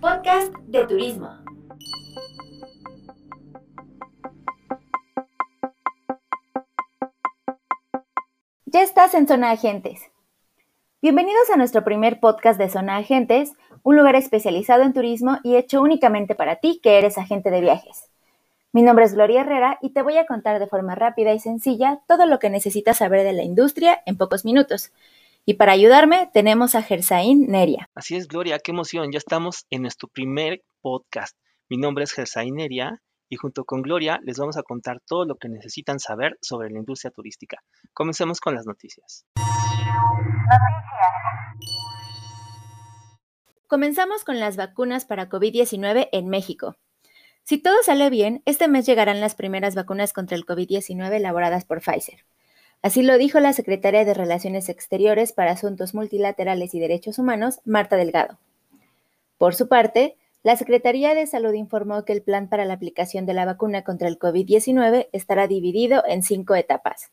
Podcast de turismo. Ya estás en Zona Agentes. Bienvenidos a nuestro primer podcast de Zona Agentes, un lugar especializado en turismo y hecho únicamente para ti que eres agente de viajes. Mi nombre es Gloria Herrera y te voy a contar de forma rápida y sencilla todo lo que necesitas saber de la industria en pocos minutos. Y para ayudarme tenemos a Gersaín Neria. Así es, Gloria, qué emoción. Ya estamos en nuestro primer podcast. Mi nombre es Gersaín Neria y junto con Gloria les vamos a contar todo lo que necesitan saber sobre la industria turística. Comencemos con las noticias. Comenzamos con las vacunas para COVID-19 en México. Si todo sale bien, este mes llegarán las primeras vacunas contra el COVID-19 elaboradas por Pfizer. Así lo dijo la secretaria de Relaciones Exteriores para Asuntos Multilaterales y Derechos Humanos, Marta Delgado. Por su parte, la Secretaría de Salud informó que el plan para la aplicación de la vacuna contra el COVID-19 estará dividido en cinco etapas.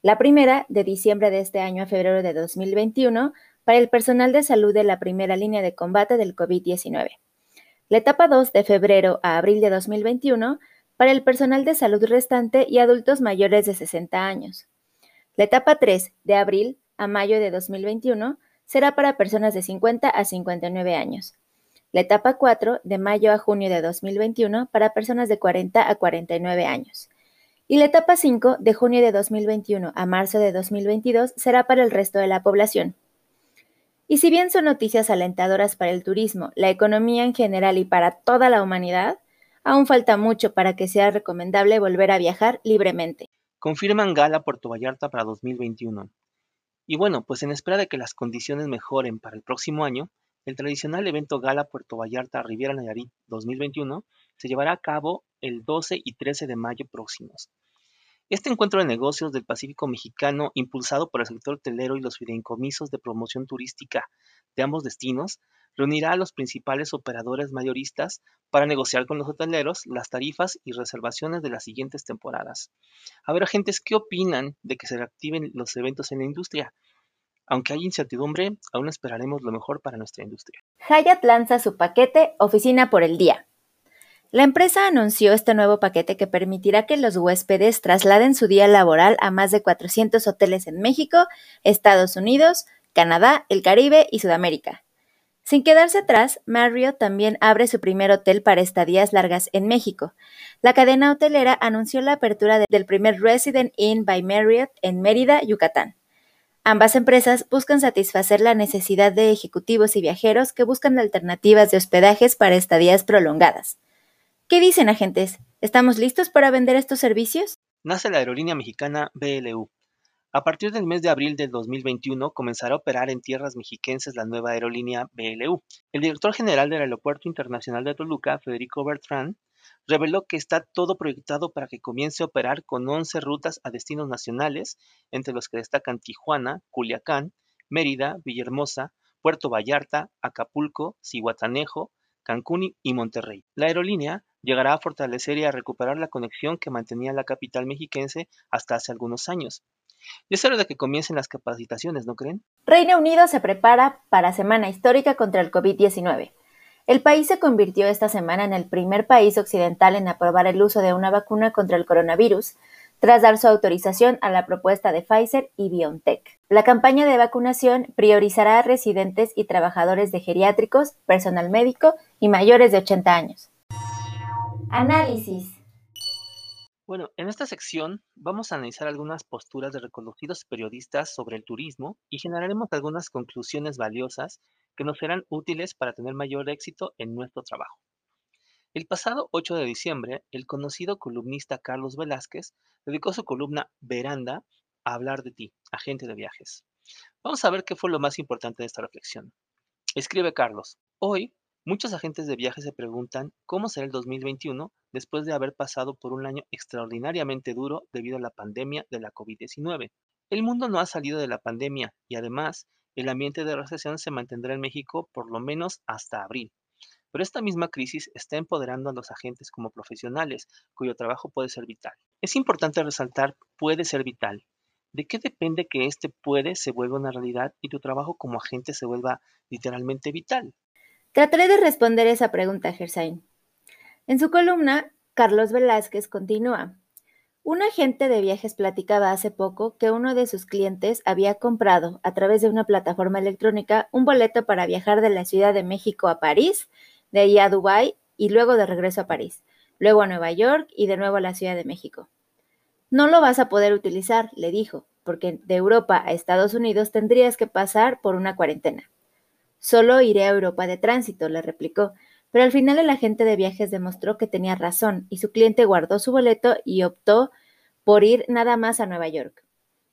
La primera, de diciembre de este año a febrero de 2021, para el personal de salud de la primera línea de combate del COVID-19. La etapa 2 de febrero a abril de 2021 para el personal de salud restante y adultos mayores de 60 años. La etapa 3 de abril a mayo de 2021 será para personas de 50 a 59 años. La etapa 4 de mayo a junio de 2021 para personas de 40 a 49 años. Y la etapa 5 de junio de 2021 a marzo de 2022 será para el resto de la población. Y si bien son noticias alentadoras para el turismo, la economía en general y para toda la humanidad, aún falta mucho para que sea recomendable volver a viajar libremente. Confirman Gala Puerto Vallarta para 2021. Y bueno, pues en espera de que las condiciones mejoren para el próximo año, el tradicional evento Gala Puerto Vallarta Riviera Nayarit 2021 se llevará a cabo el 12 y 13 de mayo próximos. Este encuentro de negocios del Pacífico mexicano, impulsado por el sector hotelero y los fideicomisos de promoción turística de ambos destinos, reunirá a los principales operadores mayoristas para negociar con los hoteleros las tarifas y reservaciones de las siguientes temporadas. A ver, agentes, ¿qué opinan de que se reactiven los eventos en la industria? Aunque hay incertidumbre, aún esperaremos lo mejor para nuestra industria. Hyatt lanza su paquete Oficina por el Día. La empresa anunció este nuevo paquete que permitirá que los huéspedes trasladen su día laboral a más de 400 hoteles en México, Estados Unidos, Canadá, el Caribe y Sudamérica. Sin quedarse atrás, Marriott también abre su primer hotel para estadías largas en México. La cadena hotelera anunció la apertura del primer Resident Inn by Marriott en Mérida, Yucatán. Ambas empresas buscan satisfacer la necesidad de ejecutivos y viajeros que buscan alternativas de hospedajes para estadías prolongadas. ¿Qué dicen agentes? ¿Estamos listos para vender estos servicios? Nace la aerolínea mexicana BLU. A partir del mes de abril del 2021 comenzará a operar en tierras mexiquenses la nueva aerolínea BLU. El director general del Aeropuerto Internacional de Toluca, Federico Bertrand, reveló que está todo proyectado para que comience a operar con 11 rutas a destinos nacionales, entre los que destacan Tijuana, Culiacán, Mérida, Villahermosa, Puerto Vallarta, Acapulco, Cihuatanejo, Cancún y Monterrey. La aerolínea llegará a fortalecer y a recuperar la conexión que mantenía la capital mexiquense hasta hace algunos años. Y es hora de que comiencen las capacitaciones, ¿no creen? Reino Unido se prepara para Semana Histórica contra el COVID-19. El país se convirtió esta semana en el primer país occidental en aprobar el uso de una vacuna contra el coronavirus, tras dar su autorización a la propuesta de Pfizer y BioNTech. La campaña de vacunación priorizará a residentes y trabajadores de geriátricos, personal médico y mayores de 80 años. Análisis. Bueno, en esta sección vamos a analizar algunas posturas de reconocidos periodistas sobre el turismo y generaremos algunas conclusiones valiosas que nos serán útiles para tener mayor éxito en nuestro trabajo. El pasado 8 de diciembre, el conocido columnista Carlos Velázquez dedicó su columna Veranda a hablar de ti, agente de viajes. Vamos a ver qué fue lo más importante de esta reflexión. Escribe Carlos, hoy Muchos agentes de viajes se preguntan cómo será el 2021 después de haber pasado por un año extraordinariamente duro debido a la pandemia de la COVID-19. El mundo no ha salido de la pandemia y además el ambiente de recesión se mantendrá en México por lo menos hasta abril. Pero esta misma crisis está empoderando a los agentes como profesionales, cuyo trabajo puede ser vital. Es importante resaltar puede ser vital, ¿De qué depende que este puede se vuelva una realidad y tu trabajo como agente se vuelva literalmente vital? Trataré de responder esa pregunta, Gersain. En su columna, Carlos Velázquez continúa. Un agente de viajes platicaba hace poco que uno de sus clientes había comprado, a través de una plataforma electrónica, un boleto para viajar de la Ciudad de México a París, de ahí a Dubái y luego de regreso a París, luego a Nueva York y de nuevo a la Ciudad de México. No lo vas a poder utilizar, le dijo, porque de Europa a Estados Unidos tendrías que pasar por una cuarentena. Solo iré a Europa de tránsito, le replicó, pero al final el agente de viajes demostró que tenía razón y su cliente guardó su boleto y optó por ir nada más a Nueva York.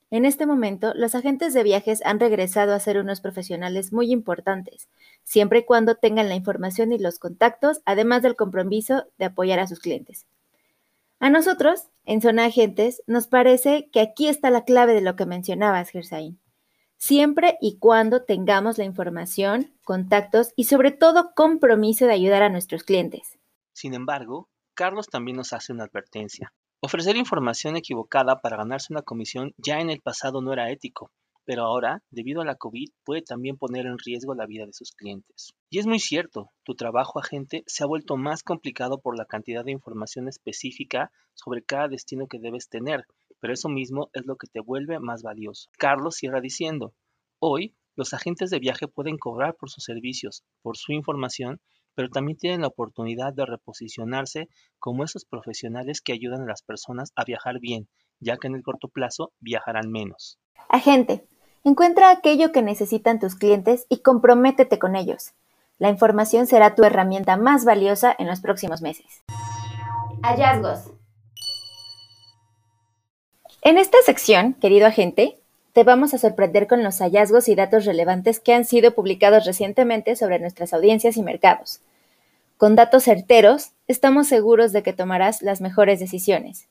En este momento, los agentes de viajes han regresado a ser unos profesionales muy importantes, siempre y cuando tengan la información y los contactos, además del compromiso de apoyar a sus clientes. A nosotros, en Zona Agentes, nos parece que aquí está la clave de lo que mencionabas, Gersain siempre y cuando tengamos la información, contactos y sobre todo compromiso de ayudar a nuestros clientes. Sin embargo, Carlos también nos hace una advertencia. Ofrecer información equivocada para ganarse una comisión ya en el pasado no era ético, pero ahora, debido a la COVID, puede también poner en riesgo la vida de sus clientes. Y es muy cierto, tu trabajo agente se ha vuelto más complicado por la cantidad de información específica sobre cada destino que debes tener, pero eso mismo es lo que te vuelve más valioso. Carlos cierra diciendo, hoy los agentes de viaje pueden cobrar por sus servicios, por su información, pero también tienen la oportunidad de reposicionarse como esos profesionales que ayudan a las personas a viajar bien, ya que en el corto plazo viajarán menos. Agente, encuentra aquello que necesitan tus clientes y comprométete con ellos. La información será tu herramienta más valiosa en los próximos meses. Hallazgos. En esta sección, querido agente, te vamos a sorprender con los hallazgos y datos relevantes que han sido publicados recientemente sobre nuestras audiencias y mercados. Con datos certeros, estamos seguros de que tomarás las mejores decisiones.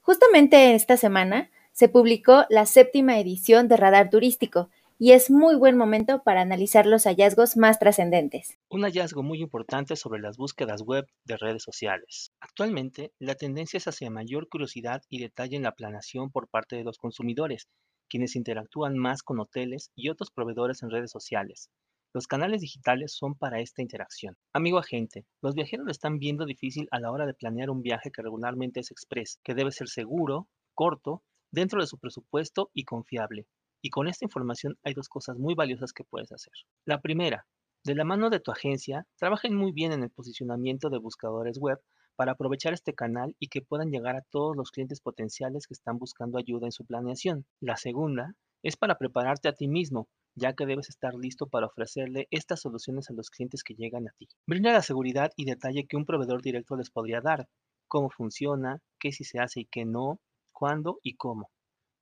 Justamente esta semana se publicó la séptima edición de Radar Turístico, y es muy buen momento para analizar los hallazgos más trascendentes. Un hallazgo muy importante sobre las búsquedas web de redes sociales. Actualmente, la tendencia es hacia mayor curiosidad y detalle en la planeación por parte de los consumidores, quienes interactúan más con hoteles y otros proveedores en redes sociales. Los canales digitales son para esta interacción. Amigo agente, los viajeros lo están viendo difícil a la hora de planear un viaje que regularmente es express, que debe ser seguro, corto, dentro de su presupuesto y confiable. Y con esta información hay dos cosas muy valiosas que puedes hacer. La primera, de la mano de tu agencia, trabajen muy bien en el posicionamiento de buscadores web para aprovechar este canal y que puedan llegar a todos los clientes potenciales que están buscando ayuda en su planeación. La segunda es para prepararte a ti mismo, ya que debes estar listo para ofrecerle estas soluciones a los clientes que llegan a ti. Brinda la seguridad y detalle que un proveedor directo les podría dar, cómo funciona, qué sí se hace y qué no, cuándo y cómo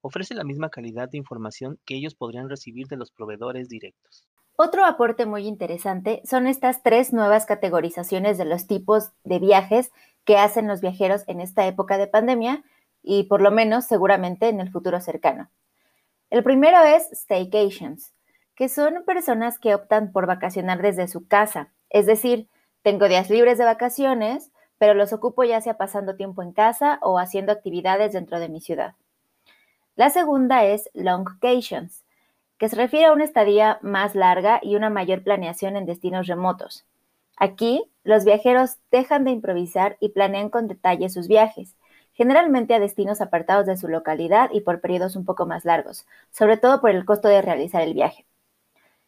ofrece la misma calidad de información que ellos podrían recibir de los proveedores directos. Otro aporte muy interesante son estas tres nuevas categorizaciones de los tipos de viajes que hacen los viajeros en esta época de pandemia y por lo menos seguramente en el futuro cercano. El primero es staycations, que son personas que optan por vacacionar desde su casa, es decir, tengo días libres de vacaciones, pero los ocupo ya sea pasando tiempo en casa o haciendo actividades dentro de mi ciudad. La segunda es longcations, que se refiere a una estadía más larga y una mayor planeación en destinos remotos. Aquí, los viajeros dejan de improvisar y planean con detalle sus viajes, generalmente a destinos apartados de su localidad y por periodos un poco más largos, sobre todo por el costo de realizar el viaje.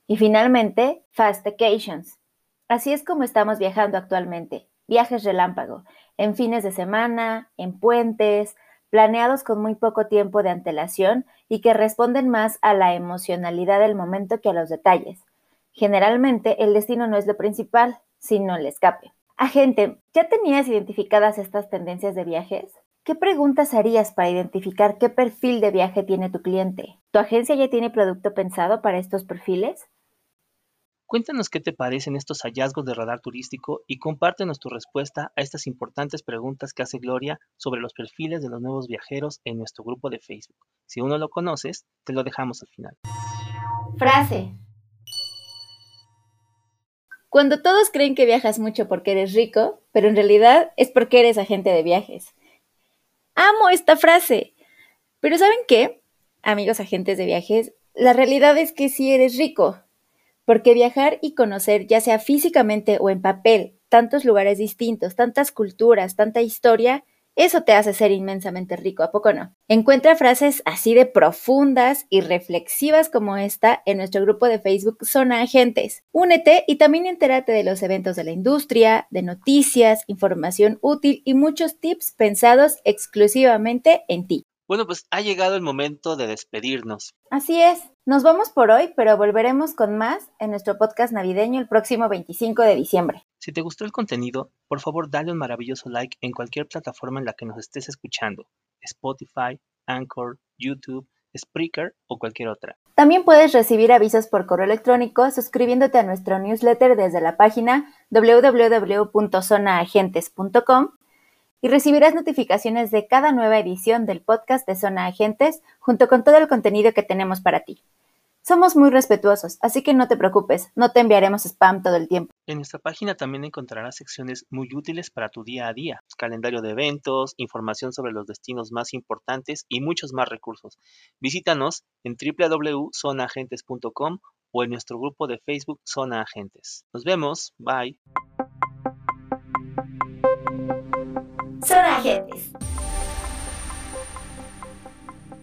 Y finalmente, fast vacations. Así es como estamos viajando actualmente, viajes relámpago, en fines de semana, en puentes, planeados con muy poco tiempo de antelación y que responden más a la emocionalidad del momento que a los detalles. Generalmente el destino no es lo principal, sino el escape. Agente, ¿ya tenías identificadas estas tendencias de viajes? ¿Qué preguntas harías para identificar qué perfil de viaje tiene tu cliente? ¿Tu agencia ya tiene producto pensado para estos perfiles? Cuéntanos qué te parecen estos hallazgos de radar turístico y compártenos tu respuesta a estas importantes preguntas que hace Gloria sobre los perfiles de los nuevos viajeros en nuestro grupo de Facebook. Si uno lo conoces, te lo dejamos al final. Frase. Cuando todos creen que viajas mucho porque eres rico, pero en realidad es porque eres agente de viajes. Amo esta frase. Pero ¿saben qué? amigos agentes de viajes, la realidad es que sí eres rico, porque viajar y conocer, ya sea físicamente o en papel, tantos lugares distintos, tantas culturas, tanta historia, eso te hace ser inmensamente rico, ¿a poco no? Encuentra frases así de profundas y reflexivas como esta en nuestro grupo de Facebook Zona Agentes. Únete y también entérate de los eventos de la industria, de noticias, información útil y muchos tips pensados exclusivamente en ti. Bueno, pues ha llegado el momento de despedirnos. Así es. Nos vamos por hoy, pero volveremos con más en nuestro podcast navideño el próximo 25 de diciembre. Si te gustó el contenido, por favor dale un maravilloso like en cualquier plataforma en la que nos estés escuchando. Spotify, Anchor, YouTube, Spreaker o cualquier otra. También puedes recibir avisos por correo electrónico suscribiéndote a nuestro newsletter desde la página www.zonaagentes.com y recibirás notificaciones de cada nueva edición del podcast de Zona Agentes junto con todo el contenido que tenemos para ti. Somos muy respetuosos, así que no te preocupes, no te enviaremos spam todo el tiempo. En nuestra página también encontrarás secciones muy útiles para tu día a día, calendario de eventos, información sobre los destinos más importantes y muchos más recursos. Visítanos en www.zonaagentes.com o en nuestro grupo de Facebook Zona Agentes. Nos vemos, bye.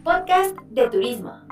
Podcast de turismo.